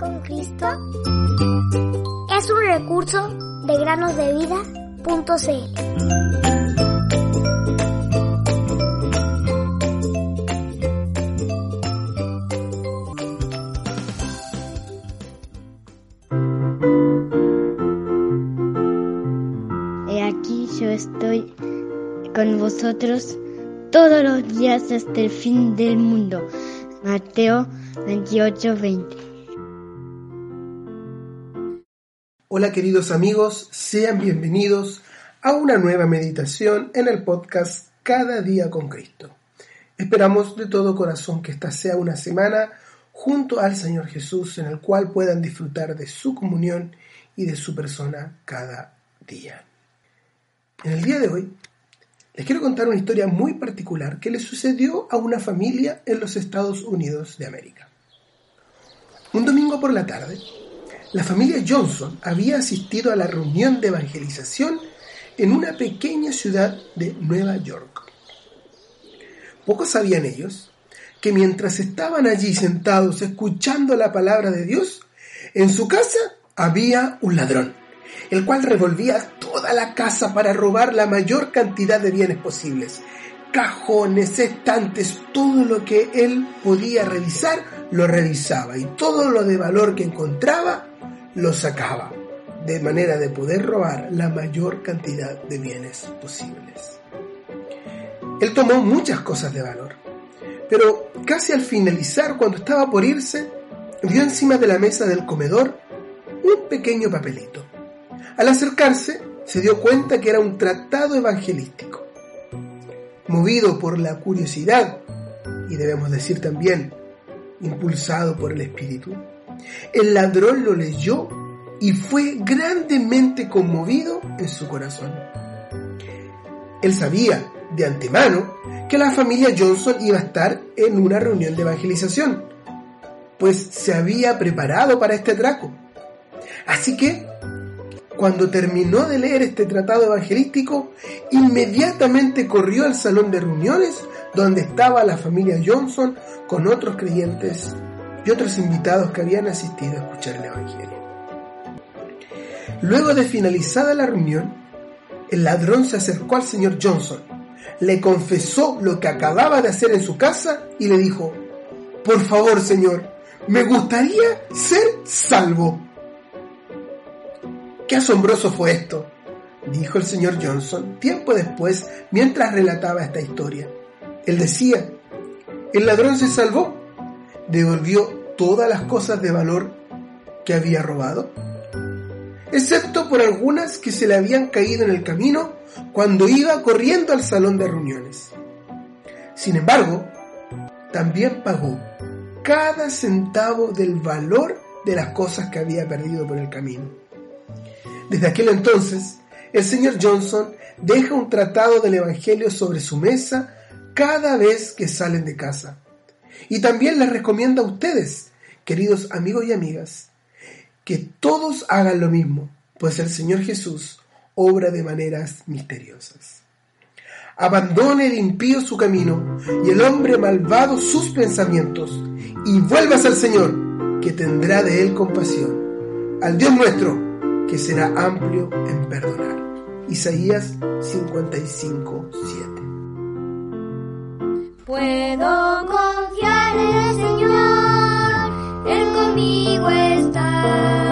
con Cristo es un recurso de granosdevida.cl. He aquí yo estoy con vosotros todos los días hasta el fin del mundo. Mateo 28, 20. Hola queridos amigos, sean bienvenidos a una nueva meditación en el podcast Cada día con Cristo. Esperamos de todo corazón que esta sea una semana junto al Señor Jesús en el cual puedan disfrutar de su comunión y de su persona cada día. En el día de hoy les quiero contar una historia muy particular que le sucedió a una familia en los Estados Unidos de América. Un domingo por la tarde, la familia Johnson había asistido a la reunión de evangelización en una pequeña ciudad de Nueva York. Pocos sabían ellos que mientras estaban allí sentados escuchando la palabra de Dios, en su casa había un ladrón, el cual revolvía toda la casa para robar la mayor cantidad de bienes posibles. Cajones, estantes, todo lo que él podía revisar, lo revisaba y todo lo de valor que encontraba, lo sacaba, de manera de poder robar la mayor cantidad de bienes posibles. Él tomó muchas cosas de valor, pero casi al finalizar, cuando estaba por irse, vio encima de la mesa del comedor un pequeño papelito. Al acercarse, se dio cuenta que era un tratado evangelístico. Movido por la curiosidad, y debemos decir también, impulsado por el Espíritu, el ladrón lo leyó y fue grandemente conmovido en su corazón. Él sabía de antemano que la familia Johnson iba a estar en una reunión de evangelización, pues se había preparado para este atraco. Así que, cuando terminó de leer este tratado evangelístico, inmediatamente corrió al salón de reuniones donde estaba la familia Johnson con otros creyentes y otros invitados que habían asistido a escuchar el Evangelio. Luego de finalizada la reunión, el ladrón se acercó al señor Johnson, le confesó lo que acababa de hacer en su casa y le dijo, por favor señor, me gustaría ser salvo. Qué asombroso fue esto, dijo el señor Johnson tiempo después mientras relataba esta historia. Él decía, el ladrón se salvó, devolvió todas las cosas de valor que había robado, excepto por algunas que se le habían caído en el camino cuando iba corriendo al salón de reuniones. Sin embargo, también pagó cada centavo del valor de las cosas que había perdido por el camino. Desde aquel entonces, el señor Johnson deja un tratado del Evangelio sobre su mesa cada vez que salen de casa. Y también les recomienda a ustedes, queridos amigos y amigas, que todos hagan lo mismo, pues el Señor Jesús obra de maneras misteriosas. Abandone el impío su camino y el hombre malvado sus pensamientos y vuelvas al Señor, que tendrá de él compasión, al Dios nuestro, que será amplio en perdonar. Isaías 55, 7. Puedo conmigo está.